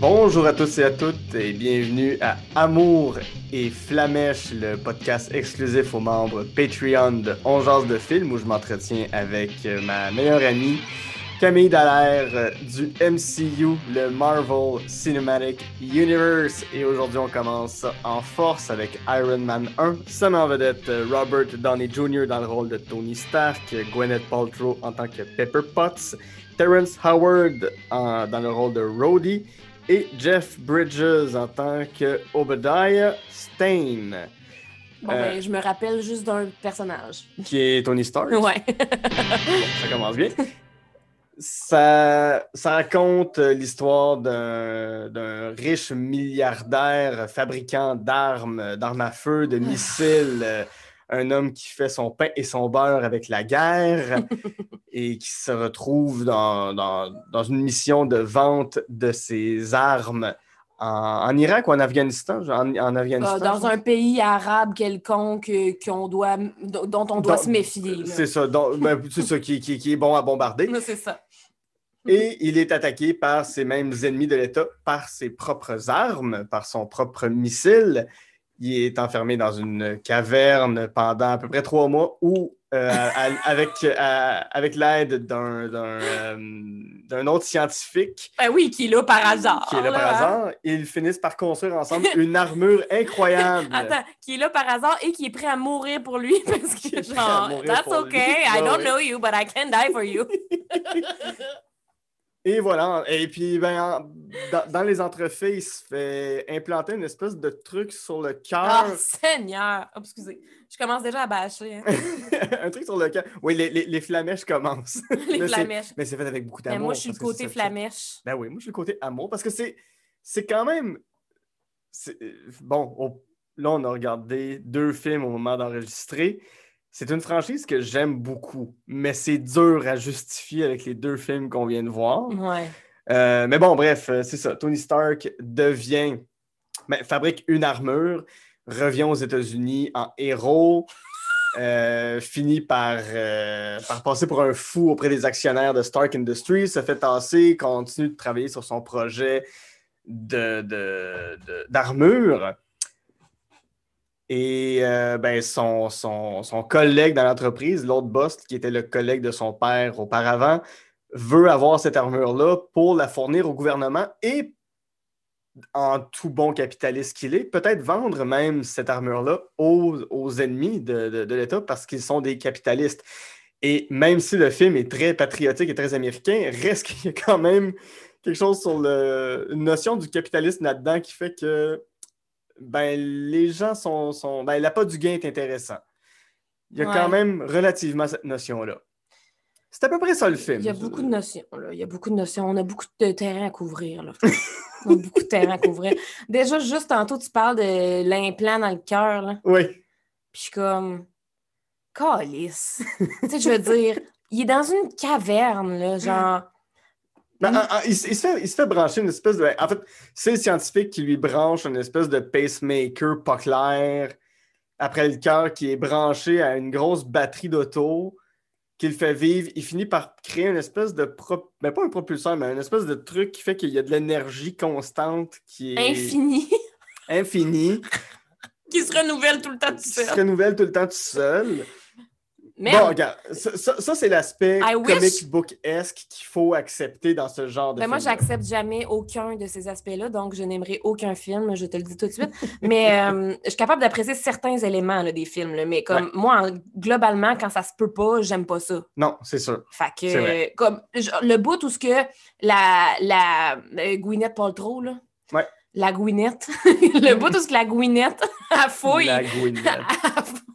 Bonjour à tous et à toutes et bienvenue à Amour et Flamèche, le podcast exclusif aux membres Patreon de On Jase de Film où je m'entretiens avec euh, ma meilleure amie Camille Dallaire euh, du MCU, le Marvel Cinematic Universe. Et aujourd'hui, on commence en force avec Iron Man 1, Sam en vedette euh, Robert Downey Jr. dans le rôle de Tony Stark, Gwyneth Paltrow en tant que Pepper Potts, Terrence Howard dans le rôle de Rhodey et Jeff Bridges en tant que Obadiah Stane, Bon, Euh. ben, je me rappelle juste d'un personnage. qui est Tony Stark. Ouais. ça commence bien. Ça, ça raconte euh, l'histoire d'un riche milliardaire fabricant d'armes, euh, d'armes à feu, de missiles, euh, un homme qui fait son pain et son beurre avec la guerre et qui se retrouve dans, dans, dans une mission de vente de ses armes en, en Irak ou en Afghanistan? En, en Afghanistan dans un pays arabe quelconque euh, qu'on doit, dont on doit Dans- se méfier. C'est ça, ben, c'est ça qui, qui- qui est bon à bombarder. Ouais, C'est ça. Et il est attaqué par ses mêmes ennemis de l'État, par ses propres armes, par son propre missile. Il est enfermé dans une caverne pendant à peu près trois mois où, euh, avec, avec l'aide d'un d'un, euh, d'un autre scientifique Ben oui, qui est là par hasard. qui est là par hein. hasard, ils finissent par construire ensemble une armure incroyable. Attends, qui est là par hasard et qui est prêt à mourir pour lui parce que genre, that's pour lui. okay, I Ouais, don't know you, but I can die for you. Et voilà. Et puis, ben, en- dans, dans les entrefaits, il se fait implanter une espèce de truc sur le Ah, cœur. Seigneur! Oh, excusez, je commence déjà à bâcher. hein. un truc sur le cœur. Oui, les, les, les flamèches commencent. Les Mais flamèches. Mais c'est fait avec beaucoup Mais d'amour. moi, je suis le côté flamèche. Ben oui, moi, je suis le côté amour parce que c'est, c'est quand même. c'est- euh, Bon, là, on a regardé deux films au moment d'enregistrer. C'est une franchise que j'aime beaucoup, mais c'est dur à justifier avec les deux films qu'on vient de voir. Ouais. Euh, mais bon, bref, euh, c'est ça. Tony Stark devient, ben, fabrique une armure, revient aux États-Unis en héros, euh, finit par, euh, par passer pour un fou auprès des actionnaires de Stark Industries, se fait tasser, continue de travailler sur son projet de, de- de- d'armure. Et euh, ben, son, son, collègue dans l'entreprise, l'autre boss, qui était le collègue de son père auparavant, veut avoir cette armure-là pour la fournir au gouvernement et, en tout bon capitaliste qu'il est, peut-être vendre même cette armure-là aux, aux ennemis de, de- de l'État parce qu'ils sont des capitalistes. Et même si le film est très patriotique et très américain, reste qu'il y a quand même quelque chose sur le, une notion du capitalisme là-dedans qui fait que ben, les gens sont. sont ben, l'appât du gain est intéressant. Il y a Ouais. quand même relativement cette notion-là. C'est à peu près ça le film. Il y a beaucoup de notions, là. Il y a beaucoup de notions. On a beaucoup de terrain à couvrir, là. On a beaucoup de terrain à couvrir. Déjà, juste tantôt, tu parles de l'implant dans le cœur, là. Oui. Puis je suis comme... Calice. tu sais, je veux dire, il est dans une caverne, là, genre... Ben, en- en- il, se- il se fait, il se fait brancher une espèce de. En fait, c'est le scientifique qui lui branche une espèce de pacemaker pas clair après le cœur qui est branché à une grosse batterie d'auto qu'il fait vivre. Il finit par créer une espèce de. Pro... Ben, pas un propulseur, mais une espèce de truc qui fait qu'il y a de l'énergie constante qui est Infini, infinie, qui se renouvelle tout le temps tout qui se seul. renouvelle tout le temps tout seul. Mais Bon, regarde, ça, ça- ça, c'est l'aspect wish- comic book-esque qu'il faut accepter dans ce genre de Ben moi, film-là. j'accepte jamais aucun de ces aspects-là, donc je n'aimerai aucun film, je te le dis tout de suite. Mais euh, je suis capable d'apprécier certains éléments là, des films, là, mais comme moi, en- globalement, quand ça se peut pas, j'aime pas ça. Non, c'est sûr. Fait que, comme le bout où ce que la, la euh, Gwyneth Paltrow, là, Ouais. la Gwyneth, le bout où ce que la Gwyneth, elle fouille, La Gwyneth.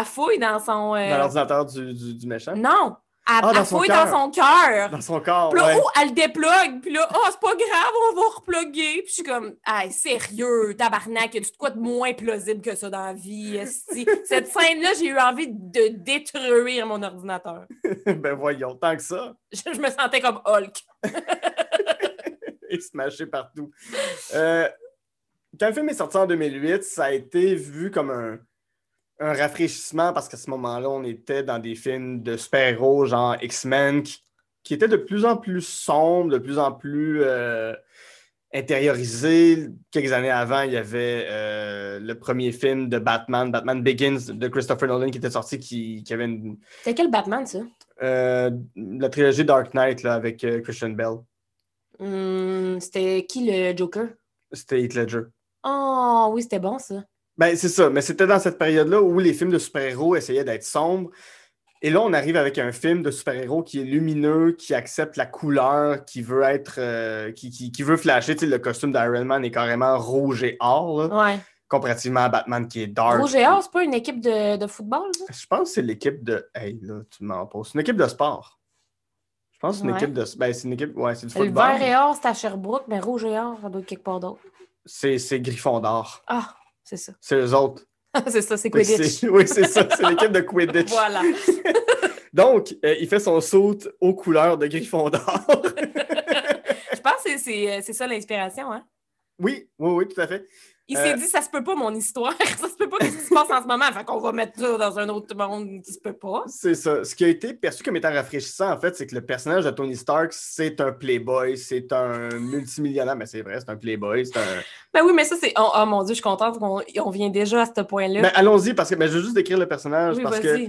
elle fouille- dans son... euh, Dans l'ordinateur du, du, du méchant? non, elle, Ah, dans elle son fouille cœur. dans son cœur. Dans son corps. Puis là, ouais. oh, elle le déplugue. Puis là, oh, c'est pas grave, on va repluguer. Puis je suis comme, hey, sérieux, tabarnak, y a quoi de moins plausible que ça dans la vie? Cette scène-là, j'ai eu envie de détruire mon ordinateur. ben voyons, tant que ça. Je, je me sentais comme Hulk. Et smashé partout. Euh, quand le film est sorti en 2008, ça a été vu comme un, un rafraîchissement parce qu'à ce moment-là, on était dans des films de super-héros genre X-Men qui, qui étaient de plus en plus sombres, de plus en plus euh, intériorisé. Quelques années avant, il y avait euh, le premier film de Batman, Batman Begins, de Christopher Nolan, qui était sorti, qui, qui avait une, C'était quel Batman, ça? euh, la trilogie Dark Knight là, avec euh, Christian Bell. Hum, c'était qui le Joker? C'était Heath Ledger. Oh, oui, c'était bon, ça. Ben, c'est ça, mais c'était dans cette période-là où les films de super-héros essayaient d'être sombres. Et là, on arrive avec un film de super-héros qui est lumineux, qui accepte la couleur, qui veut être. euh, qui, qui- qui veut flasher. Tu sais, le costume d'Iron Man est carrément rouge et or, là, Ouais. comparativement à Batman qui est dark. Rouge et Or, c'est pas une équipe de, de football, ça? Je pense que c'est l'équipe de. Hey, là, tu m'en poses. C'est une équipe de sport. Je pense que c'est une Ouais. équipe de. Ben, c'est une équipe. Ouais, c'est du Le football. vert et or, c'est à Sherbrooke, mais rouge et or, ça doit être quelque part d'autre. C'est c'est Gryffondor. Ah, c'est ça. C'est eux autres. c'est ça, c'est Quidditch. Oui, c'est ça. C'est l'équipe de Quidditch. Voilà. Donc, euh, il fait son saut aux couleurs de Gryffondor. Je pense que c'est- c'est c'est ça l'inspiration, hein? oui, oui, oui, tout à fait. Il Euh, s'est dit, ça se peut pas, mon histoire. Ça se peut pas, qu'est-ce qui se passe en ce moment? Fait qu'on va mettre ça dans un autre monde qui se peut pas. C'est ça. Ce qui a été perçu comme étant rafraîchissant, en fait, c'est que le personnage de Tony Stark, c'est un playboy, c'est un multimillionnaire. Mais c'est vrai, c'est un playboy. C'est un... Ben oui, mais ça, c'est. Oh, oh mon Dieu, je suis contente qu'on on vient déjà à ce point-là. Mais allons-y, parce que ben, je veux juste décrire le personnage. oui, parce que.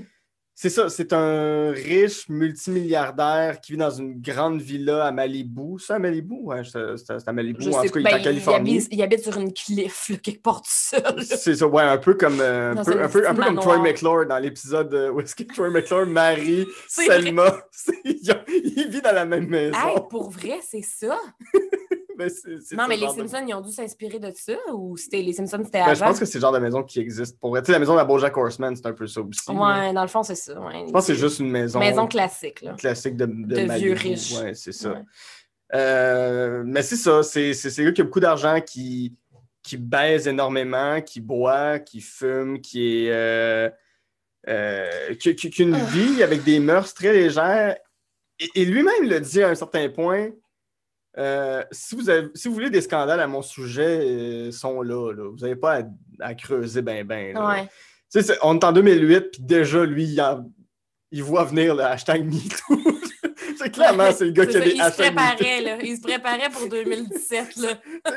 C'est ça, c'est un riche multimilliardaire qui vit dans une grande villa à Malibu. C'est à Malibu? Ouais, c'est à Malibu. Je en sais tout cas, il est en Californie. habite, il habite sur une cliff, là, quelque part tout seul. C'est ça, ouais, un peu comme, euh, un peu, un peu, un petit peu comme. Troy McClure dans l'épisode où est-ce que Troy McClure marie. Selma. Il vit dans la même maison. Hey, pour vrai, c'est ça? C'est- Non, mais les genre de- Simpsons, ils ont dû s'inspirer de ça ou c'était les Simpsons, c'était Ben, avant? je pense que c'est le genre de maison qui existe. Pour vrai, tu sais, la maison de la Bojack Horseman, c'est un peu ça aussi. Ouais, dans le fond, c'est ça. ouais. Je pense que c'est juste une maison, Maison classique, là. classique de, de, De vieux riches. Ouais, c'est ça. Ouais. Euh, mais c'est ça, c'est un gars qui a beaucoup d'argent, qui, qui baise énormément, qui boit, qui fume, qui est. euh, euh, qui, qui- qui a une Ah. vie avec des mœurs très légères. Et, et lui-même le dit à un certain point. Euh, si, vous avez- si vous voulez des scandales à mon sujet, euh, sont là, là. Vous n'avez pas à, à creuser ben ben. là. Ouais. On est en 2008, puis déjà, lui, il, voit venir le hashtag MeToo. c'est clairement, c'est le gars qui a ça, des il se hashtags MeToo. préparait, là. Il se préparait pour 2017, là.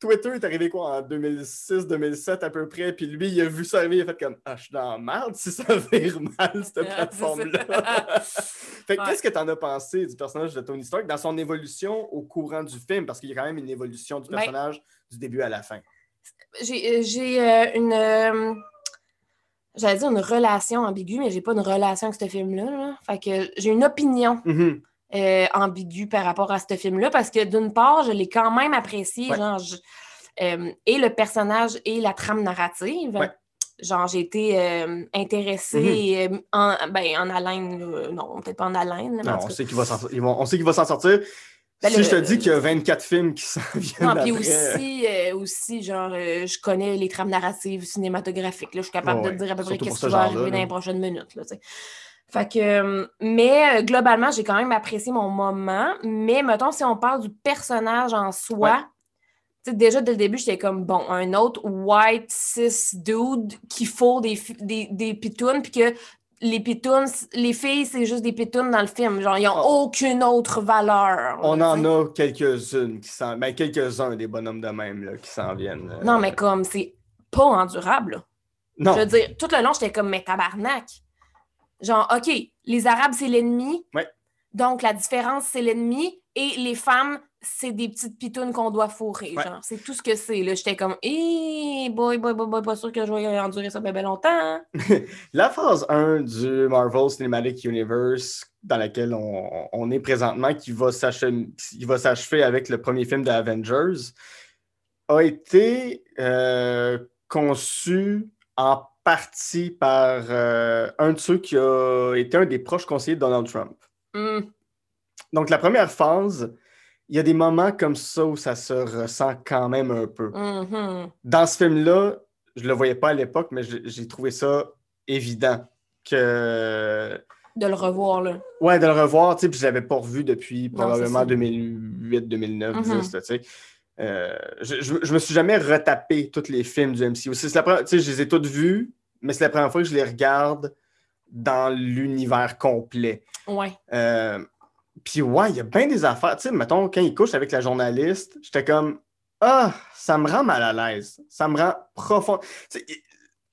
Twitter est arrivé quoi en 2006-2007 à peu près, puis lui, il a vu ça arriver, il a fait comme Ah, je suis dans la merde si ça vire mal, cette plateforme-là. fait que Ouais. qu'est-ce que t'en as pensé du personnage de Tony Stark dans son évolution au courant du film? Parce qu'il y a quand même une évolution du Ben- personnage du début à la fin. J'ai j'ai, euh, une. euh, J'allais dire une relation ambiguë, mais j'ai pas une relation avec ce film-là. là. Fait que j'ai une opinion Mhm. Euh, ambiguë par rapport à ce film-là parce que d'une part, je l'ai quand même apprécié, Ouais. genre, je- euh, et le personnage et la trame narrative. Ouais. Genre, j'ai été euh, intéressée euh, en, ben, en haleine, non, peut-être pas en haleine. en Non, on sait qu'il va on sait qu'il va s'en sortir. Ben, si le- je te dis qu'il y a 24 films qui s'en viennent Non, puis aussi, euh, aussi, genre, euh, je connais les trames narratives cinématographiques. Là, je suis capable Ouais, de te dire à peu près ce qui va arriver dans les prochaines minutes. Là. Fait que, euh, mais euh, globalement, j'ai quand même apprécié mon moment. Mais mettons, si on parle du personnage en soi, Ouais. tu sais, déjà dès le début, j'étais comme, bon, un autre white cis dude qui faut des, des, des pitounes, puis que les pitounes, les filles, c'est juste des pitounes dans le film. Genre, ils n'ont Oh. aucune autre valeur. on en a quelques-unes qui s'en. Ben, quelques-uns des bonhommes de même là, qui s'en viennent. euh. Non, mais comme, c'est pas endurable. là. Non. Je veux dire, tout le long, j'étais comme, mais tabarnak. Genre, OK, les Arabes, c'est l'ennemi. Ouais. Donc, la différence, c'est l'ennemi. Et les femmes, c'est des petites pitounes qu'on doit fourrer. Ouais. Genre, c'est tout ce que c'est. Là, j'étais comme, hé, boy, boy, boy, boy, pas sûr que je vais endurer ça bien, bien longtemps. hein. La phase 1 du Marvel Cinematic Universe, dans laquelle on, on est présentement, qui va s'achever qui va s'achever avec le premier film de Avengers, a été euh, conçu en partie par euh, un de ceux qui a été un des proches conseillers de Donald Trump. Hum, Donc, la première phase, il y a des moments comme ça où ça se ressent quand même un peu. mhm. Dans ce film-là, je le voyais pas à l'époque, mais j'ai trouvé ça évident que. De le revoir, là. Ouais, de le revoir, tu sais, puis je l'avais pas revu depuis probablement c'est ça. 2008, 2009, Mhm. 10, là, tu sais. Euh, je, je, je me suis jamais retapé tous les films du MCU. C'est la première- je les ai tous vus, mais c'est la première fois que je les regarde dans l'univers complet. Ouais. Euh, puis ouais, il y a bien des affaires. Tu sais, mettons, quand il couche avec la journaliste, j'étais comme Ah, ça me rend mal à l'aise. Ça me rend profond.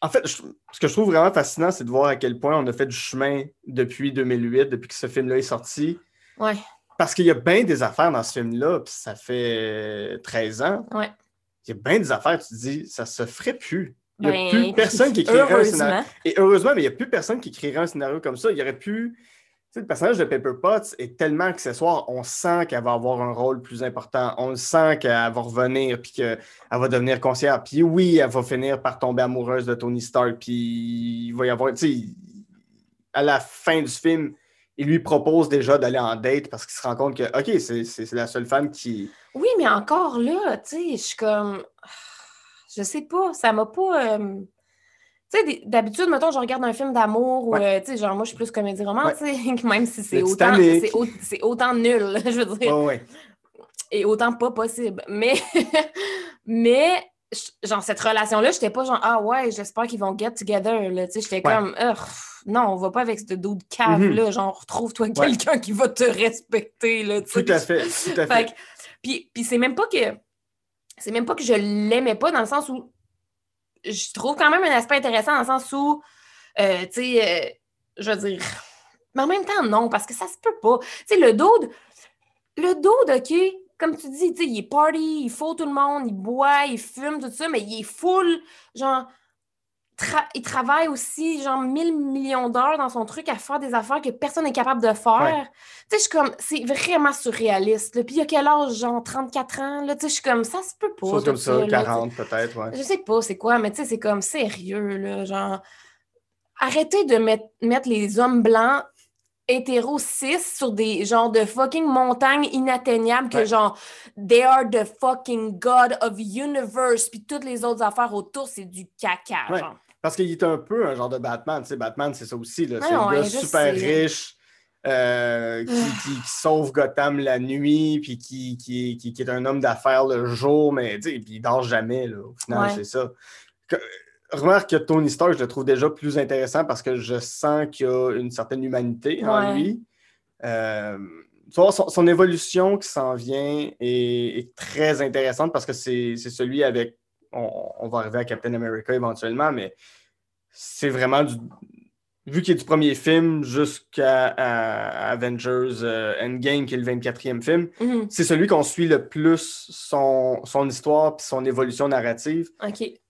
En fait, ce que je trouve vraiment fascinant, c'est de voir à quel point on a fait du chemin depuis 2008, depuis que ce film-là est sorti. Ouais. Parce qu'il y a bien des affaires dans ce film-là, puis ça fait 13 ans. Ouais. Il y a bien des affaires, tu te dis, ça se ferait plus. Il n'y a Ben, plus personne qui écrirait un scénario. Et heureusement, mais il n'y a plus personne qui écrirait un scénario comme ça. Il y aurait pu. Tu sais, le personnage de Pepper Potts est tellement accessoire. On sent qu'elle va avoir un rôle plus important. On le sent qu'elle va revenir puis qu'elle va devenir conseillère. Puis oui, elle va finir par tomber amoureuse de Tony Stark. Puis il va y avoir. Tu sais, à la fin du film, il lui propose déjà d'aller en date parce qu'il se rend compte que, OK, c'est- la seule femme qui. Oui, mais encore là, tu sais, je suis comme. Je sais pas, ça m'a pas. euh, Tu sais, d'habitude, mettons, je regarde un film d'amour ou, Ouais. euh, tu sais, genre, moi, je suis plus comédie romantique, même si c'est autant, c'est autant nul, je veux dire, Ouais, ouais. et autant pas possible. Mais, mais genre, cette relation-là, j'étais pas genre, ah ouais, j'espère qu'ils vont get together, là, tu sais, j'étais Ouais. comme, non, on va pas avec ce dos de cave-là, genre, retrouve-toi quelqu'un qui va te respecter, là. Tout à fait. Tout à Fait fait. que- puis, puis c'est même pas que c'est même pas que je l'aimais pas dans le sens où je trouve quand même un aspect intéressant dans le sens où euh, tu sais euh, je veux dire mais en même temps non parce que ça se peut pas tu sais le dude le dude OK comme tu dis il est party il faut tout le monde il boit il fume tout ça mais il est full genre tra- il travaille aussi genre 1000 millions d'heures dans son truc à faire des affaires que personne n'est capable de faire. Ouais. Tu sais, je suis comme, c'est vraiment surréaliste. là. Puis il y a quel âge, genre 34 ans, là, tu sais, je suis comme, ça se peut pas. Chose comme ça, là, tu sais. 40 peut-être, ouais. Je sais pas c'est quoi, mais tu sais, c'est comme sérieux, là, genre. Arrêtez de mettre, mettre les hommes blancs hétéros cis sur des genres de fucking montagnes inatteignables que Ouais. genre they are the fucking god of universe puis toutes les autres affaires autour c'est du caca Ouais. genre. Parce qu'il est un peu un genre de Batman. Tu sais, Batman, c'est ça aussi. là. C'est un gars super sais. riche euh, qui, qui- qui sauve Gotham la nuit, puis qui, qui, est un homme d'affaires le jour, mais tu sais, puis il dort jamais. Là, au final, Ouais. c'est ça. Que- remarque que Tony Stark, je le trouve déjà plus intéressant parce que je sens qu'il y a une certaine humanité en lui. Euh, tu vois, son, son évolution qui s'en vient est, est très intéressante parce que c'est c'est celui avec. On, on va arriver à Captain America éventuellement, mais c'est vraiment du. Vu qu'il est du premier film jusqu'à Avengers euh, Endgame, qui est le 24e film, Mhm. c'est celui qu'on suit le plus son, son histoire et son évolution narrative.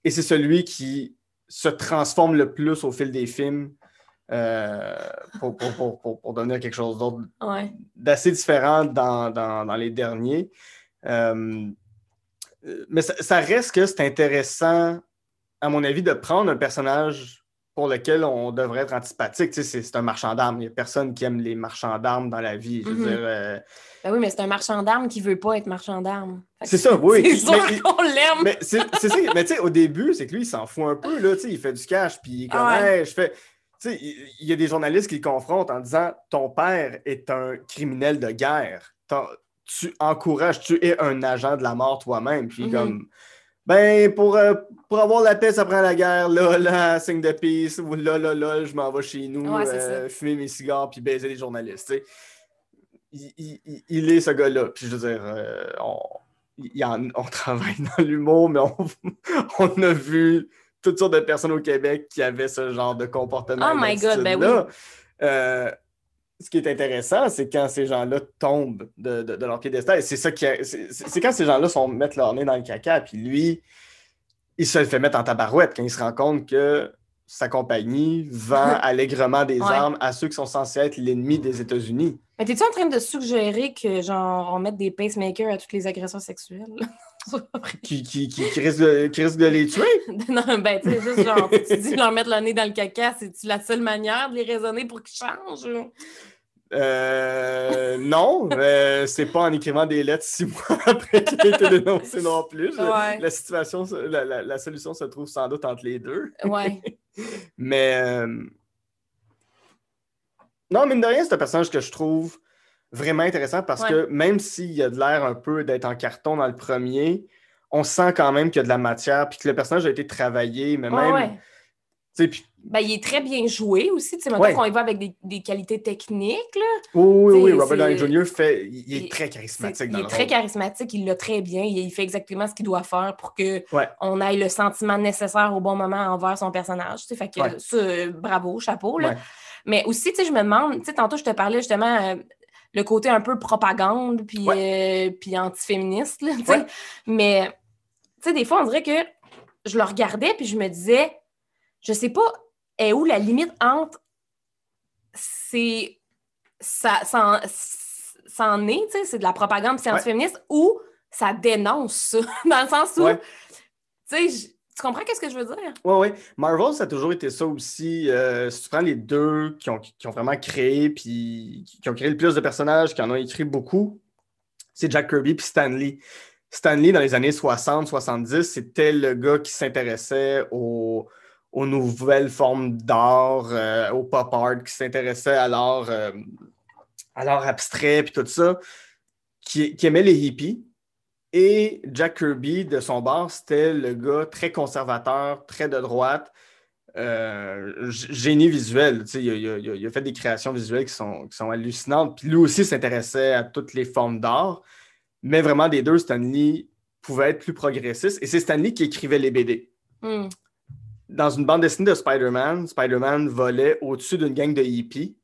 Et c'est celui qui se transforme le plus au fil des films euh, pour, pour- pour- pour- pour devenir quelque chose d'autre Ouais. d'assez différent dans, dans- dans les derniers. Euh, euh, mais ça, ça reste que c'est intéressant, à mon avis, de prendre un personnage pour lequel on devrait être antipathique. Tu sais, c'est, un marchand d'armes. Il n'y a personne qui aime les marchands d'armes dans la vie. Je veux Mhm. dire, euh, Ben oui, mais c'est un marchand d'armes qui veut pas être marchand d'armes. C'est ça, oui. C'est sûr qu'on l'aime. mais c'est c'est ça. Mais tu sais, au début, c'est que lui, il s'en fout un peu. Là, Tu sais, il fait du cash, puis il est comme, Ah ouais. Hey, je fais. Tu sais, il y a des journalistes qui le confrontent en disant Ton père est un criminel de guerre. Tu encourages, tu es un agent de la mort toi-même. Puis comme. Ben, pour, euh, pour avoir la paix, ça prend la guerre. Là, là, signe de peace. Ou là, là, là, je m'en vais chez nous, Ouais, euh, fumer mes cigares, puis baiser les journalistes. Il, il- il- est ce gars-là. Puis je veux dire, euh, on, il en- on travaille dans l'humour, mais on, on a vu toutes sortes de personnes au Québec qui avaient ce genre de comportement. Oh my God, ben d'attitude-là. Ce qui est intéressant, c'est quand ces gens-là tombent de, de- de leur piédestal. Et c'est ça qui c'est c'est quand ces gens-là sont mettent leur nez dans le caca, puis lui, il se le fait mettre en tabarouette quand il se rend compte que sa compagnie vend allègrement des Ouais. armes à ceux qui sont censés être l'ennemi des États-Unis. Mais t'es-tu en train de suggérer que, genre, on mette des pacemakers à toutes les agressions sexuelles? Qui, qui, qui, qui risque de, qui risque de les tuer? non, ben, tu sais, juste genre, tu dis leur mettre le nez dans le caca, c'est-tu la seule manière de les raisonner pour qu'ils changent? Euh, non, euh, c'est pas en écrivant des lettres six mois après qu'il a été dénoncé non plus. Je- Ouais. La situation, se- la, la- la solution se trouve sans doute entre les deux. Ouais. Mais euh, non, mine de rien, c'est un personnage que je trouve vraiment intéressant parce Ouais. que même s'il a de l'air un peu d'être en carton dans le premier, on sent quand même qu'il y a de la matière puis que le personnage a été travaillé, mais Ouais, même ouais. Ben, il est très bien joué aussi. Tu sais, maintenant Ouais. qu'on y va avec des, des qualités techniques, là. oui, oui, oui, Robert Downey Jr. fait. Il, est il- très charismatique dans il est le très rôle. charismatique, il l'a très bien. Il, il fait exactement ce qu'il doit faire pour que Ouais. on ait le sentiment nécessaire au bon moment envers son personnage. Fait que ça, euh, bravo, chapeau. Là. Mais aussi, tu sais, je me demande, tu sais, tantôt je te parlais justement euh, le côté un peu propagande puis, euh, puis antiféministe, là. Ouais. Mais tu sais, des fois, on dirait que je le regardais puis je me disais, je sais pas, est où la limite entre c'est ça, ça, ça en est, c'est de la propagande science-féministe ou ça dénonce ça, dans le sens où, tu sais, tu comprends qu'est-ce que je veux dire? Oui, oui. Marvel, ça a toujours été ça aussi. Euh, si tu prends les deux qui ont, vraiment créé, puis qui ont créé le plus de personnages, qui en ont écrit beaucoup, c'est Jack Kirby puis Stan Lee. Stan Lee, dans les années 60-70, c'était le gars qui s'intéressait aux, nouvelles formes d'art, euh, au pop art, qui s'intéressait à l'art euh, abstrait, puis tout ça, qui aimait les hippies. Et Jack Kirby, de son bord, c'était le gars très conservateur, très de droite, euh, génie visuel. Il, a, il a- il fait des créations visuelles qui sont, qui sont hallucinantes. Puis lui aussi s'intéressait à toutes les formes d'art. Mais vraiment, des deux, Stanley pouvait être plus progressiste. Et c'est Stanley qui écrivait les BD. Hmm. Dans une bande dessinée de Spider-Man, Spider-Man volait au-dessus d'une gang de hippies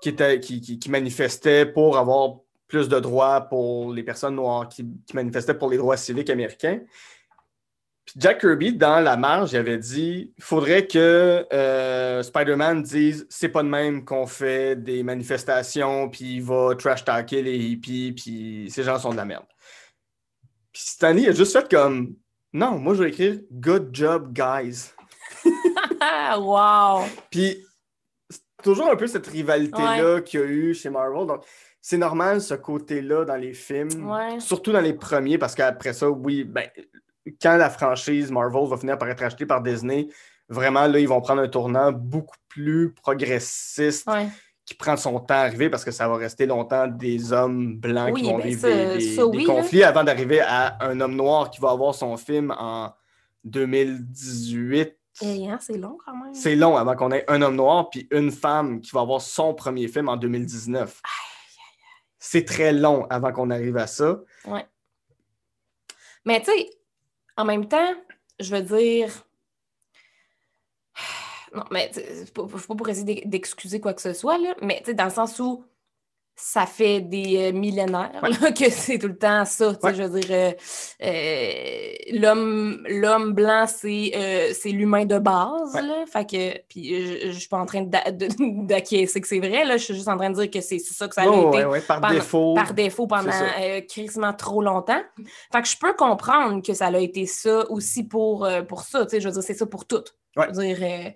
qui, était, qui, qui- qui manifestait pour avoir plus de droits pour les personnes noires, qui, qui manifestaient pour les droits civiques américains. Puis Jack Kirby, dans la marge, il avait dit il faudrait que euh, Spider-Man dise c'est pas de même qu'on fait des manifestations, puis il va trash-talker les hippies, puis ces gens sont de la merde. Puis Stanley a juste fait comme non, moi je vais écrire Good job, guys. Wow! Puis c'est toujours un peu cette rivalité-là qu'il y a eu chez Marvel. Donc, c'est normal ce côté-là dans les films, Ouais. surtout dans les premiers, parce qu'après ça, oui, ben, quand la franchise Marvel va finir par être achetée par Disney, vraiment, là, ils vont prendre un tournant beaucoup plus progressiste Ouais. qui prend son temps à arriver parce que ça va rester longtemps des hommes blancs Oui, qui vont ben vivre des, des- ça, des oui, là. conflits avant d'arriver à un homme noir qui va avoir son film en 2018. Et, hein, c'est long quand même. C'est long avant qu'on ait un homme noir puis une femme qui va avoir son premier film en 2019. C'est très long avant qu'on arrive à ça. Mais tu sais, en même temps, je veux dire. Non, mais c'est pas, pour essayer d'ex- d'excuser quoi que ce soit, là, mais dans le sens où ça fait des euh, millénaires Ouais. là, que c'est tout le temps ça. Ouais. Je veux dire, euh, euh, l'homme blanc, c'est euh, l'humain de base. Ouais. Là, fait que, puis je, je suis pas en train d'acquiescer que c'est vrai. Là, je suis juste en train de dire que c'est ça que ça a été par pendant- défaut. par défaut pendant trop longtemps. Fait que je peux comprendre que ça a été ça aussi pour, pour ça. Je veux dire, c'est ça pour tout. Je veux dire,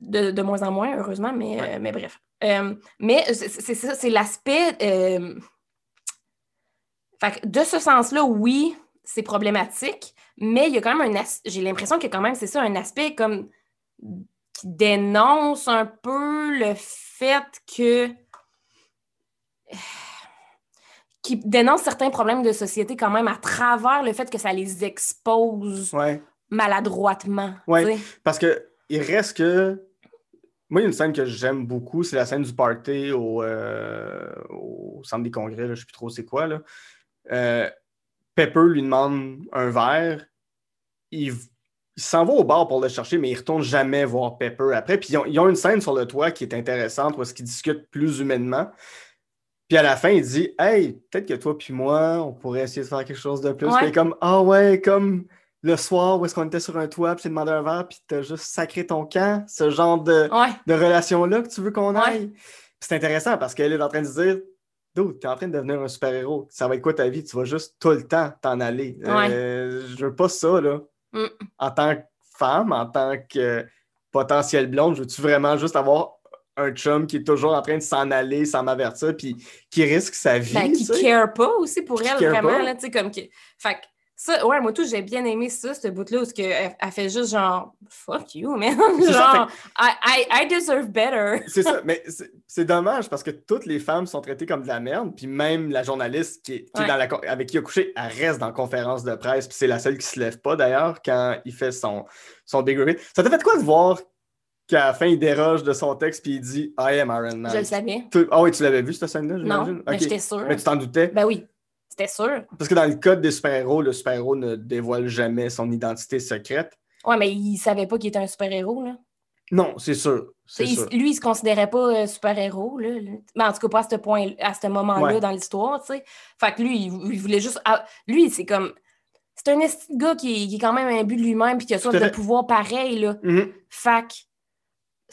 de, de moins en moins, heureusement, mais, mais bref. Euh, mais c'est c'est ça, c'est l'aspect. euh, fait que de ce sens-là, oui, c'est problématique, mais il y a quand même un. as- J'ai l'impression que quand même, c'est ça, un aspect comme qui dénonce un peu le fait que. qui dénonce certains problèmes de société quand même à travers le fait que ça les expose Ouais. maladroitement. Sais. Parce que il reste que. Moi, il y a une scène que j'aime beaucoup, c'est la scène du party au, euh, au centre des congrès, là, je ne sais plus trop c'est quoi. Là. Euh, Pepper lui demande un verre. Il, il s'en va au bar pour le chercher, mais il ne retourne jamais voir Pepper après. Puis ils ont, ils ont une scène sur le toit qui est intéressante où est-ce qu'ils discutent plus humainement. Puis à la fin, il dit Hey, peut-être que toi puis moi, on pourrait essayer de faire quelque chose de plus. Ouais. Puis il est comme Ah ouais, comme le soir où est-ce qu'on était sur un toit, puis tu demandé un verre, puis t'as juste sacré ton camp, ce genre de, Ouais. de relation-là que tu veux qu'on Ouais. aille. C'est intéressant parce qu'elle est en train de se dire Dude, t'es en train de devenir un super-héros. Ça va être quoi ta vie? Tu vas juste tout le temps t'en aller. Euh, je veux pas ça, là. Mm. En tant que femme, en tant que potentielle blonde, veux-tu vraiment juste avoir un chum qui est toujours en train de s'en aller sans m'avertir, puis qui risque sa vie? Ben, qui care pas aussi pour Qui elle, vraiment. pas. Là, comme que... Fait que Ça, ouais, moi tout, j'ai bien aimé ça, ce bout-là, où elle, elle fait juste genre fuck you, man. Ça, genre, I, I, I deserve better. C'est ça, mais c'est- dommage parce que toutes les femmes sont traitées comme de la merde, puis même la journaliste qui qui est dans la, avec qui il a couché, elle reste dans la conférence de presse, puis c'est la seule qui se lève pas d'ailleurs quand il fait son, son big reveal. Ça t'a fait quoi de voir qu'à la fin il déroge de son texte puis il dit I am Iron Man? Je le savais. Ah oui, tu l'avais vu cette scène-là, Non, j'imagine? mais j'étais sûre. Mais tu t'en doutais? Ben oui, c'était sûr. Parce que dans le code des super-héros, le super-héros ne dévoile jamais son identité secrète. Ouais, mais il savait pas qu'il était un super-héros, là. Non, c'est sûr. C'est Il- sûr. lui, il se considérait pas euh, super-héros, là. Ben, en tout cas, pas à ce point, à ce moment-là Ouais. dans l'histoire, tu sais. Fait que lui, il, il voulait juste. ah, lui, c'est comme. C'est un gars qui, qui est quand même un but de lui-même puis qui a soif de pouvoir pareil, là. Mhm. Fait que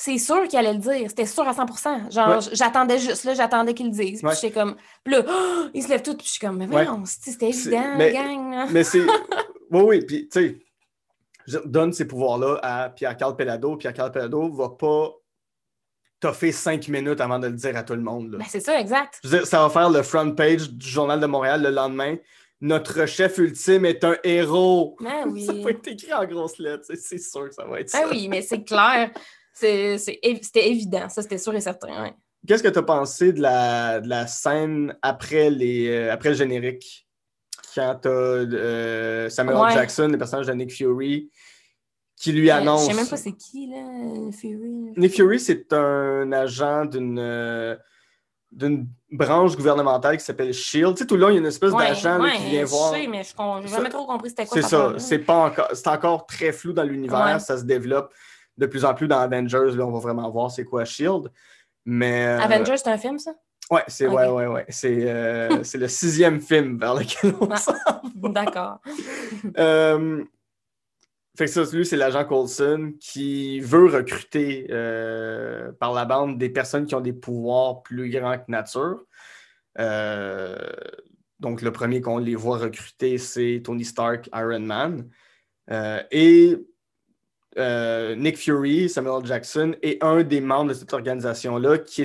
c'est sûr qu'il allait le dire. C'était sûr à 100% Genre, Ouais. j'attendais juste, là, j'attendais qu'il le dise. Puis j'étais comme. Puis là, oh, il se lève tout, puis je suis comme, mais voyons, c'était évident, mais- gang, là. Mais c'est. Oui, oui. Puis, tu sais, donne ces pouvoirs-là à Pierre-Carl Pelado. Pierre-Carl Pelado va pas toffer cinq minutes avant de le dire à tout le monde. Ben, c'est ça, exact. Je veux dire, ça va faire le front page du Journal de Montréal le lendemain. Notre chef ultime est un héros. Ben oui. Ça va être écrit en grosses lettres. c'est- sûr que ça va être ça. Ben oui, mais c'est clair. C'était évident, ça, c'était sûr et certain. ouais. Qu'est-ce que tu as pensé de la, de la scène après, les, euh, après le générique? Quand tu as Samuel Ouais. Jackson, le personnage de Nick Fury, qui lui Euh, annonce. Je sais même pas c'est qui, là, Fury. Nick Fury, c'est un agent d'une euh, d'une branche gouvernementale qui s'appelle SHIELD. Tu sais, tout le long, il y a une espèce Ouais, d'agent ouais, qui vient je voir. sais, mais je n'ai jamais trop compris c'était quoi C'est ça, c'est pas encore, c'est encore très flou dans l'univers, Ouais. ça se développe de plus en plus dans Avengers. Là, on va vraiment voir c'est quoi SHIELD. Mais euh, Avengers, c'est un film, ça? ouais, c'est ouais, ouais, ouais. C'est euh, c'est le sixième film vers lequel on Ah. s'en D'accord. Euh, fait que ça, lui, c'est l'agent Coulson qui veut recruter euh, par la bande des personnes qui ont des pouvoirs plus grands que nature. Donc, le premier qu'on les voit recruter, c'est Tony Stark, Iron Man. Et euh, Nick Fury, Samuel Jackson, est un des membres de cette organisation-là qui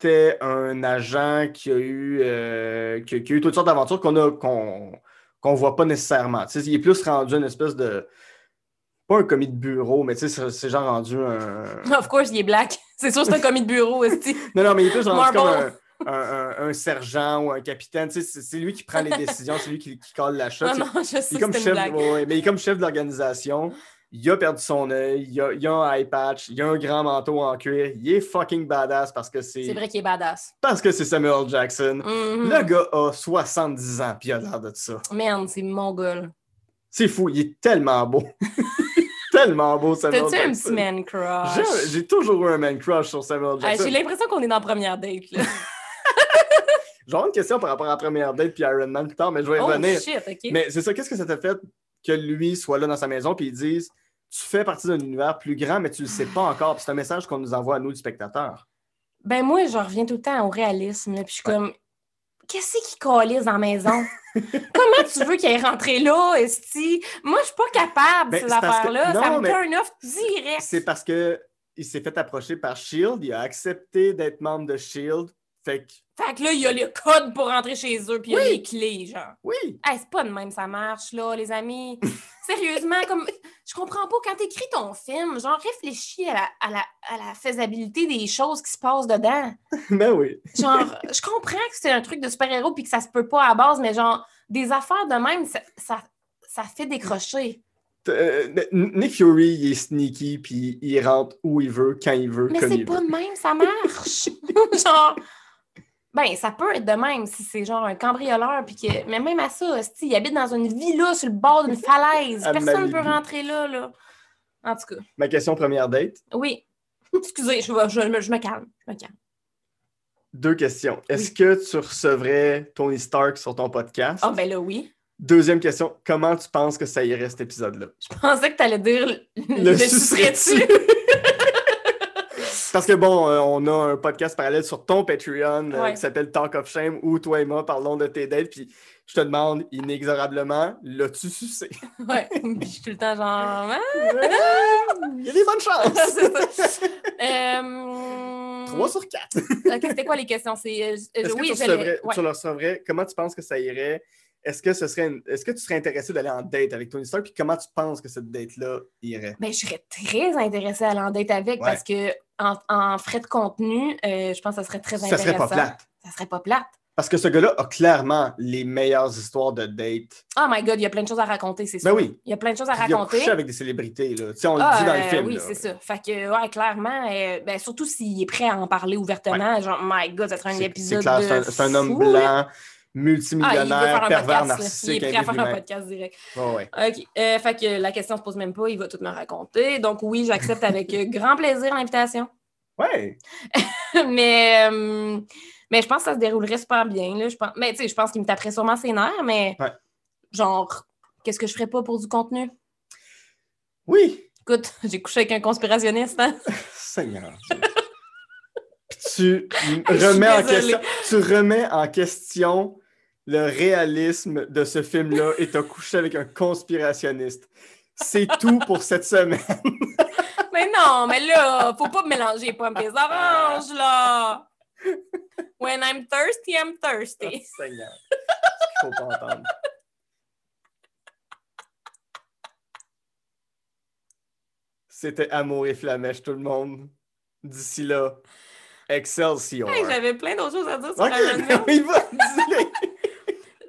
était un agent qui a eu, euh, qui, a- qui a eu toutes sortes d'aventures qu'on qu'on voit pas nécessairement. Il est plus rendu une espèce de. Pas un commis de bureau, mais tu sais, c'est- genre rendu un. Of course, il est black. C'est sûr, c'est un commis de bureau, esti. Non, non, mais il est plus rendu comme un, un- un- un sergent ou un capitaine. C'est- c'est lui qui prend les décisions, c'est lui qui, qui colle la shot. C'est- non, je sais il est que comme chef, ouais, mais il est comme chef de l'organisation. Il a perdu son œil, il a, il a un eye patch, il a un grand manteau en cuir. Il est fucking badass parce que C'est c'est vrai qu'il est badass. parce que c'est Samuel Jackson. Mhm. Le gars a 70 ans puis il a l'air de ça. Merde, c'est mongol. C'est fou, il est tellement beau. tellement beau, Samuel T'as-tu un Jackson. petit man crush? J'ai- toujours eu un man crush sur Samuel Ah, Jackson. J'ai l'impression qu'on est dans la première date, là. J'aurais une question par rapport à la première date puis Iron Man plus tard, mais je vais y Oh revenir. shit, OK. Mais c'est ça, qu'est-ce que ça t'a fait que lui soit là dans sa maison puis ils disent tu fais partie d'un univers plus grand, mais tu le sais pas encore. C'est un message qu'on nous envoie à nous, le spectateur. Ben moi, je reviens tout le temps au réalisme, puis je suis comme... Qu'est-ce qui calisse dans la maison? Comment tu veux qu'il est rentré là, Esti? Moi, je suis pas capable, Ben, ces que- affaires-là. Ça me turn off direct. C'est parce que il s'est fait approcher par Shield, il a accepté d'être membre de Shield. Fait que Fait que là, il y a le code pour rentrer chez eux, puis il y a les clés, genre. oui, Hey, c'est pas de même, ça marche, là, les amis. Sérieusement, comme. Je comprends pas, quand t'écris ton film, genre, réfléchis à la, à, la, à la faisabilité des choses qui se passent dedans. ben oui. Genre, je comprends que c'est un truc de super-héros puis que ça se peut pas à base, mais genre, des affaires de même, ça, ça, ça fait décrocher. Euh, Nick Fury, il est sneaky, puis il rentre où il veut, quand il veut, Mais c'est il pas veut. de même, ça marche. genre, ben, ça peut être de même si c'est genre un cambrioleur, puis que. Mais même à ça, si il habite dans une villa sur le bord d'une falaise, personne ne peut rentrer là, là. En tout cas, Ma question première date, oui. Excusez, je, vais- je, me- je me calme. Je me calme. deux questions. Est-ce que tu recevrais Tony Stark sur ton podcast? Ah, ben là, oui. Deuxième question, comment tu penses que ça irait cet épisode-là? Je pensais que tu allais dire le, Le le sucerais-tu? Parce que bon, euh, on a un podcast parallèle sur ton Patreon euh, Ouais. qui s'appelle Talk of Shame où toi et moi parlons de tes dates. Puis je te demande inexorablement, l'as-tu sucé? ouais. Puis je suis tout le temps genre. Ah, Il y a des bonnes chances! c'est ça. Euh... 3 sur 4. Ok, C'était quoi les questions? C'est, oui, que tu, recevrais, ouais. tu le recevrais? Comment tu penses que ça irait? Est-ce que, ce serait une- est-ce que tu serais intéressé d'aller en date avec Tony Stark? Puis comment tu penses que cette date-là irait? Ben, je serais très intéressée à aller en date avec Ouais. parce que en, en frais de contenu, euh, je pense que ça serait très Ça intéressant. serait pas plate. Ça serait pas plate. Parce que ce gars-là a clairement les meilleures histoires de date. Oh my god, il y a plein de choses à raconter, c'est Ben sûr. oui. Il y a plein de choses à Puis Il a raconter. avec des célébrités, là. Tu sais, on le Ah, dit dans le euh, film. oui, c'est ça. Fait que, ouais, clairement, euh, ben, surtout s'il est prêt à en parler ouvertement, genre, my god, ça serait un épisode. C'est clair, c'est un, homme blanc, Ah, multimillionnaire, un pervers, podcast. là. Il narcissique, est prêt à faire un podcast direct. Ouais. OK. Euh, fait que la question se pose même pas, il va tout me raconter. Donc, oui, j'accepte avec euh, grand plaisir l'invitation. Ouais. mais, euh, mais je pense que ça se déroulerait super bien. Là. Je pense, mais tu sais, je pense qu'il me taperait sûrement ses nerfs, mais Ouais. genre, qu'est-ce que je ferais pas pour du contenu? Oui. Écoute, j'ai couché avec un conspirationniste, hein? Seigneur. Tu remets en question, tu remets en question le réalisme de ce film-là et t'as couché avec un conspirationniste. C'est tout pour cette semaine. Mais non, mais là, faut pas mélanger pommes et oranges, là! When I'm thirsty, I'm thirsty. Seigneur. Il faut pas entendre. C'était Amour et Flamèche, tout le monde. D'ici là, Excelsior. Hey, J'avais plein d'autres choses à dire sur Ok, Iron Man. il va, dis-les.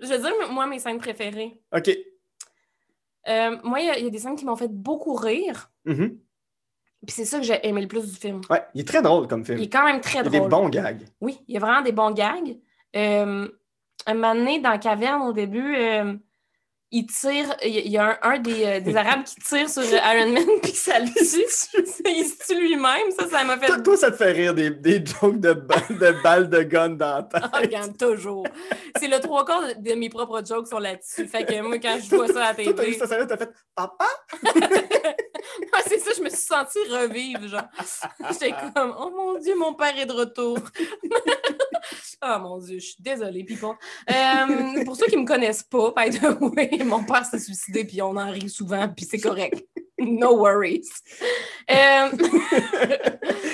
Je veux dire, moi, mes scènes préférées. OK. Euh, moi, il y, a- il y a des scènes qui m'ont fait beaucoup rire. Mhm. Puis c'est ça que j'ai aimé le plus du film. Ouais, il est très drôle comme film. Il est quand même très Il y a drôle. des bons gags. Oui, il y a vraiment des bons gags. Euh, un moment donné, dans la caverne, au début, euh, il tire. Il y a- un, un des, euh, des Arabes qui tire sur Iron Man, puis ça le tue. il se tue lui-même. Ça, ça m'a fait. Toi, toi, ça te fait rire des, des jokes de, de balles de gun dans la tête. Ah, regarde, toujours. C'est le trois quarts de, de mes propres jokes sont là-dessus. Fait que moi, quand je vois ça à la Toi, t'as vu télé, cette scène-là, t'as fait Papa? C'est ça, je me suis sentie revivre, genre. J'étais comme, oh mon Dieu, mon père est de retour. oh mon Dieu, je suis désolée, people. Euh, pour ceux qui me connaissent pas, mon père s'est suicidé, puis on en rit souvent, puis c'est correct. No worries. Euh,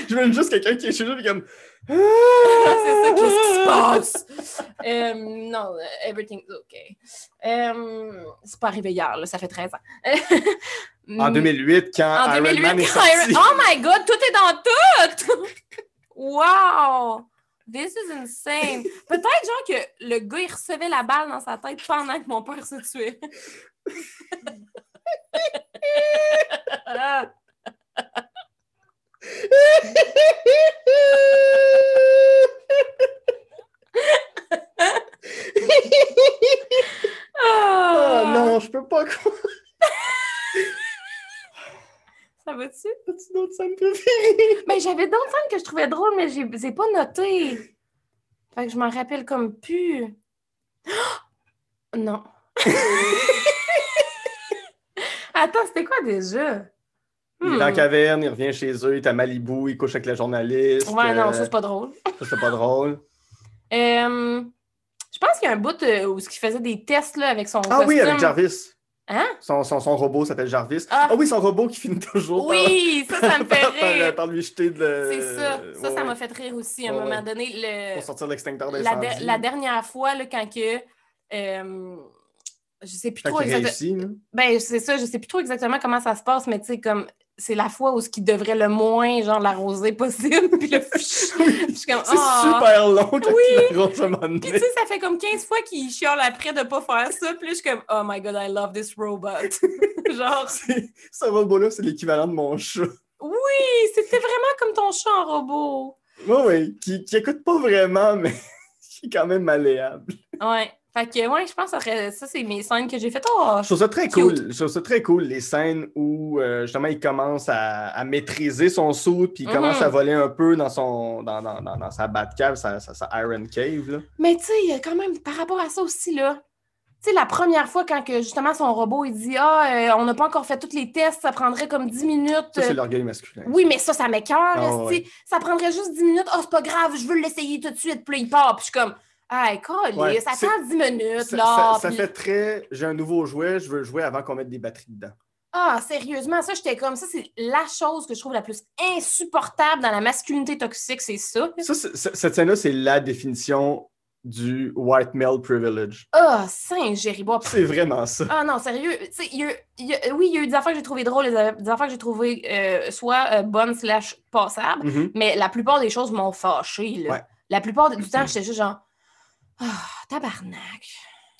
Je veux juste quelqu'un qui est chez lui comme. c'est ça, qu'est-ce qui se passe? Euh, non, everything's okay. Euh, c'est pas arrivé hier, là, ça fait 13 ans. En 2008, quand En Iron 2008, Man est quand sorti. Iron- Oh my god, tout est dans tout! wow! This is insane. Peut-être genre que le gars, il recevait la balle dans sa tête pendant que mon père se tuait. Oh Ah, non, je peux pas croire. Ça va-tu? As-tu d'autres scènes préférées? Mais j'avais d'autres scènes que je trouvais drôles, mais je les ai pas notées. Fait que je m'en rappelle comme plus. Non. Attends, c'était quoi déjà? Il est dans la Hmm. caverne, il revient chez eux, il est à Malibu, il couche avec la journaliste. Ouais, non, euh, ça, c'est pas drôle. ça, c'est pas drôle. Euh, je pense qu'il y a un bout euh, où il faisait des tests là, avec son Ah oui, avec Jarvis. Hein? Son, son, son robot s'appelle Jarvis. Ah. Ah. oui, son robot qui finit toujours par- Oui, ça, ça me fait par, par- rire. par lui jeter de. C'est ça. Ça, Ouais, ça m'a ouais, fait rire aussi à un moment donné. Le... Pour sortir l'extincteur la, der- la dernière fois, là, quand que. euh, je sais plus trop exactement. Ben, c'est ça, je sais plus trop exactement comment ça se passe, mais tu sais, comme c'est la fois où ce qui devrait le moins, genre, l'arroser possible. Puis là, je suis comme, C'est ah! super long quand Oui. l'arrose à un Puis tu sais, ça fait comme 15 fois qu'il chiale après de pas faire ça. Puis là, je suis comme, oh my god, I love this robot. genre, Ce robot-là, c'est l'équivalent de mon chat. oui, c'était vraiment comme ton chat en robot. Oui, oui, qui, qui écoute pas vraiment, mais qui est quand même malléable. Ouais. Fait que, ouais, je pense que ça, serait- ça, c'est mes scènes que j'ai faites. Oh, Je trouve ça très Cute. cool. Je trouve ça très cool, les scènes où euh, justement il commence à, à maîtriser son saut, puis il Mhm. commence à voler un peu dans son dans, dans, dans, dans sa Batcave, sa, sa, sa Iron Cave. Là. Mais tu sais, il y a quand même, par rapport à ça aussi, là, tu sais, la première fois quand que, justement son robot, il dit Ah, euh, on n'a pas encore fait tous les tests, ça prendrait comme 10 minutes. Ça, c'est euh, l'orgueil masculin. oui, mais ça, ça m'écoeure. Ah, esti. ouais. Ça prendrait juste 10 minutes. Oh, c'est pas grave, je veux l'essayer tout de suite. Puis là, il part. Puis je suis comme Ah, Ouais, ça prend 10 minutes, Ça, là. ça- ça Puis- fait très. J'ai un nouveau jouet, je veux jouer avant qu'on mette des batteries dedans. Ah, sérieusement, ça, j'étais comme ça, c'est la chose que je trouve la plus insupportable dans la masculinité toxique, c'est ça. Ça, cette scène-là, c'est la définition du white male privilege. Ah, Saint-Géribois. C'est vraiment ça. Ah non, sérieux. Y a y oui, il y a eu des affaires que j'ai trouvées drôles, des affaires que j'ai trouvées euh, soit euh, bonnes slash passables, Mhm. mais la plupart des choses m'ont fâché. Ouais. La plupart du temps, j'étais juste genre, ah, tabarnak.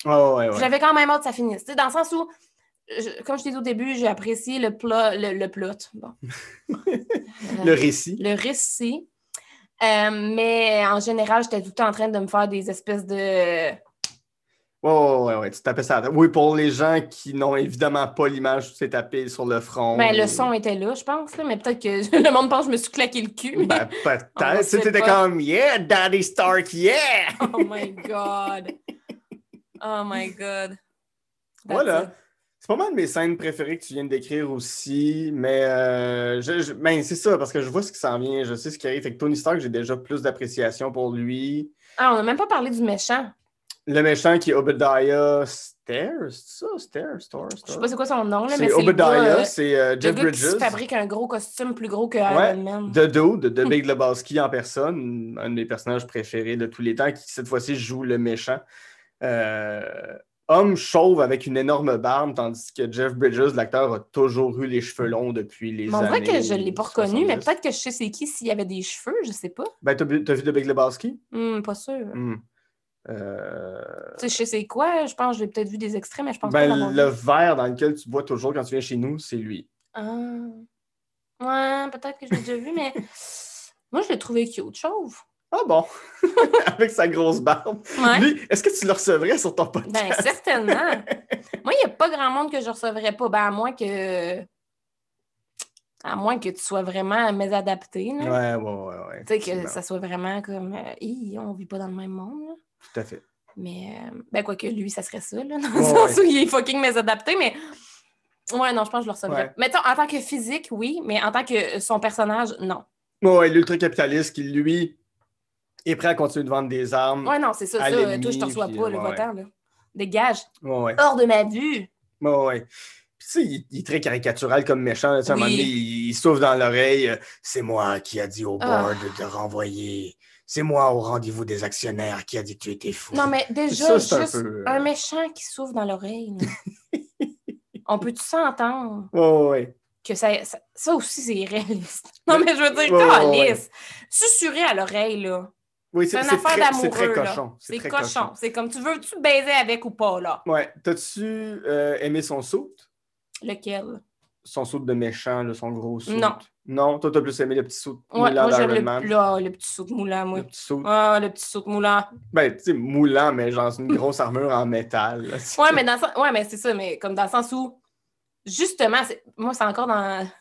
Ah ouais, ouais. J'avais quand même hâte que ça finisse. Dans le sens où, je- comme je t'ai dit au début, j'ai apprécié le plot, le, le plot. Bon. Le récit. le récit. Euh, mais en général, j'étais tout le temps en train de me faire des espèces de. Ouais, ouais, ouais, tu tapais ça. Oui, pour les gens qui n'ont évidemment pas l'image, tu t'es tapé sur le front. Ben, le son était là, je pense, là, mais peut-être que le monde pense que je me suis claqué le cul. mais- Ben, peut-être. Pas. comme, yeah, Daddy Stark, yeah! Oh my God. Oh my God. That's Voilà. it. C'est pas mal de mes scènes préférées que tu viens de décrire aussi, mais euh, je, je- ben, c'est ça, parce que je vois ce qui s'en vient, je sais ce qui arrive. Fait que Tony Stark, j'ai déjà plus d'appréciation pour lui. Ah, on n'a même pas parlé du méchant. Le méchant qui est Obadiah Stairs, c'est ça? Stairs, Star, Je sais pas c'est quoi son nom, là, mais C'est Obadiah, euh, c'est euh, le Jeff gars qui Bridges. fabrique un gros costume plus gros que Ouais, Iron Man. The Dude de Big Lebowski en personne, un de mes personnages préférés de tous les temps, qui cette fois-ci joue le méchant. Euh, homme chauve avec une énorme barbe, tandis que Jeff Bridges, l'acteur, a toujours eu les cheveux longs depuis les Mais on années. dirait que je ne l'ai pas reconnu, mais 70. peut-être que je sais c'est qui s'il y avait des cheveux, je sais pas. Ben, t'as vu, vu The Big Lebowski? Hmm, pas sûr. Hmm. Euh, Tu sais, je sais c'est quoi, je pense que j'ai peut-être vu des extraits, mais je pense pas Ben, vu. le verre dans lequel tu bois toujours quand tu viens chez nous, c'est lui. Ah. Ouais, peut-être que je l'ai déjà vu, mais moi, je l'ai trouvé cute, chauve. Ah bon? Avec sa grosse barbe. Ouais. Lui, est-ce que tu le recevrais sur ton podcast? Ben, certainement. Moi, il n'y a pas grand monde que je recevrais pas, ben, à moins que. À moins que tu sois vraiment mésadapté. là. Ouais, ouais, ouais. ouais Tu sais, que ça soit vraiment comme. euh, on vit pas dans le même monde. là. Tout à fait. Mais, euh, ben, quoi que lui, ça serait ça, là, dans le sens ouais. où il est fucking mésadapté, mais. Ouais, non, je pense que je le recevrais. Ouais. Mettons, en tant que physique, oui, mais en tant que son personnage, non. Ouais, l'ultra-capitaliste qui, lui, est prêt à continuer de vendre des armes. Ouais, non, c'est ça. Ça toi, je te reçois puis, pas, le ouais, votant, là. Dégage. Ouais, ouais. Hors de ma vue. Ouais, ouais. Puis, tu sais, il, il est très caricatural comme méchant. là. Tu sais, À un moment donné, il, il souffle dans l'oreille euh, C'est moi qui a dit au Ah. board de te renvoyer. C'est moi au rendez-vous des actionnaires qui a dit que tu étais fou. Non, mais déjà, Ça, c'est un juste peu, euh, un méchant qui souffle dans l'oreille. On peut-tu s'entendre? Ouais. que ça, ça, ça aussi, c'est réaliste? Non, mais je veux dire, Ouais, ouais. Susurrer à l'oreille, là. Oui, C'est c'est une c'est affaire très, c'est très d'amoureux, là. cochon. C'est très cochon. C'est comme, tu veux-tu baiser avec ou pas, là? Ouais. T'as-tu euh, aimé son saut? Lequel? Son saut de méchant, là, son gros saut? Non. Non, toi, t'as plus aimé le petit saut Ouais, moulant le, là, le petit saut moulant, moi. Le petit saut. Ah, le petit saut moulant. Ben, tu sais, moulant, mais genre c'est une grosse armure en métal. là. Ouais, mais dans le sens- ouais, mais c'est ça, mais comme dans le sens où, justement, moi, c'est encore dans.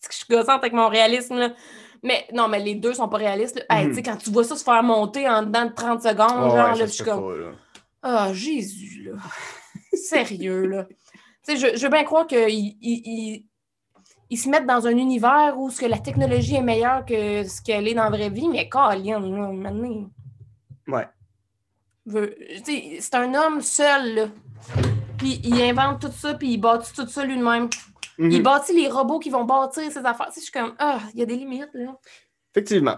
C'est que je suis gossante avec mon réalisme, là. Mais non, mais les deux sont pas réalistes. là. Hey, Mhm. tu sais, quand tu vois ça se faire monter en dedans de 30 secondes, genre, ouais, là, je suis comme. Ah, Jésus, là. Sérieux, là. Tu sais, je, je veux bien croire ils- ils se mettent dans un univers où ce que la technologie est meilleure que ce qu'elle est dans la vraie vie, mais Colin, là, maintenant. Ouais. veut- tu sais, C'est un homme seul, là. Puis il invente tout ça, puis il bâtit tout ça lui-même. Mhm. Il bâtit les robots qui vont bâtir ses affaires. Tu sais, je suis comme, ah, il y a des limites, là. Effectivement.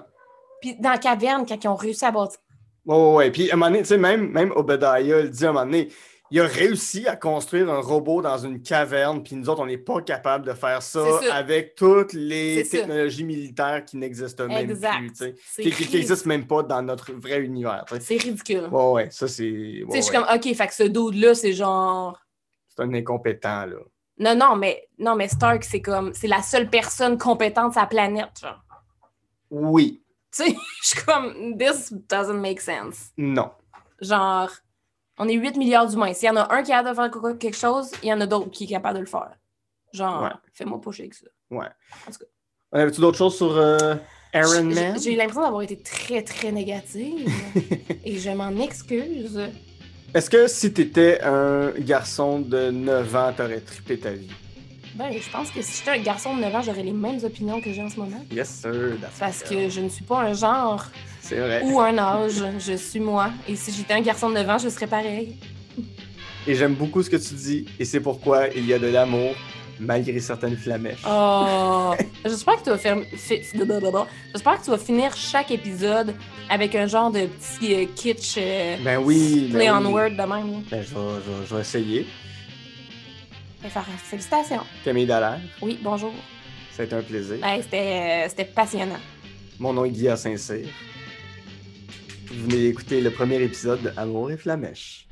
Puis dans la caverne, quand ils ont réussi à bâtir. Ouais, ouais, ouais. Puis à un moment donné, tu sais, même, même Obadiah le dit à un moment donné, il a réussi à construire un robot dans une caverne, puis nous autres, on n'est pas capable de faire ça, avec toutes les technologies militaires qui n'existent même Exact. plus, Qui qui- qui ridicule. n'existent même pas dans notre vrai univers. C'est ridicule. Ouais, ouais, ça c'est. Tu ouais, sais, je suis ouais. comme, OK, fait que ce dude-là, c'est genre. C'est un incompétent, là. Non, non, mais, non, mais Stark, c'est comme, c'est la seule personne compétente sur la planète, genre. Oui. Tu sais, je suis comme, this doesn't make sense. Non. Genre, on est 8 milliards d'humains. S'il y en a un qui a de faire quelque chose, il y en a d'autres qui est capable de le faire. Genre, Ouais. fais-moi pas chier avec ça. Ouais. En tout cas. On avait-tu d'autres choses sur euh, Iron J'ai- Man? J'ai eu l'impression d'avoir été très, très négative. et je m'en excuse. Est-ce que si t'étais un garçon de 9 ans, t'aurais trippé ta vie? Ben, je pense que si j'étais un garçon de 9 ans, j'aurais les mêmes opinions que j'ai en ce moment. Yes, sir. Parce it. que je ne suis pas un genre vrai. ou un âge. Je suis moi. Et si j'étais un garçon de 9 ans, je serais pareil. Et j'aime beaucoup ce que tu dis, et c'est pourquoi il y a de l'amour malgré certaines flamèches. Oh, j'espère que tu vas faire. J'espère que tu vas finir chaque épisode avec un genre de petit euh, kitsch euh, Ben oui, play ben on oui. word de même. là. Ben, je, vais, je vais- je vais essayer. Félicitations. Camille Dallaire, Oui, bonjour. été un plaisir. C'était euh, c'était passionnant. Mon nom est Guy à Saint-Cyr. Vous venez d'écouter le premier épisode de Amour et Flamèche.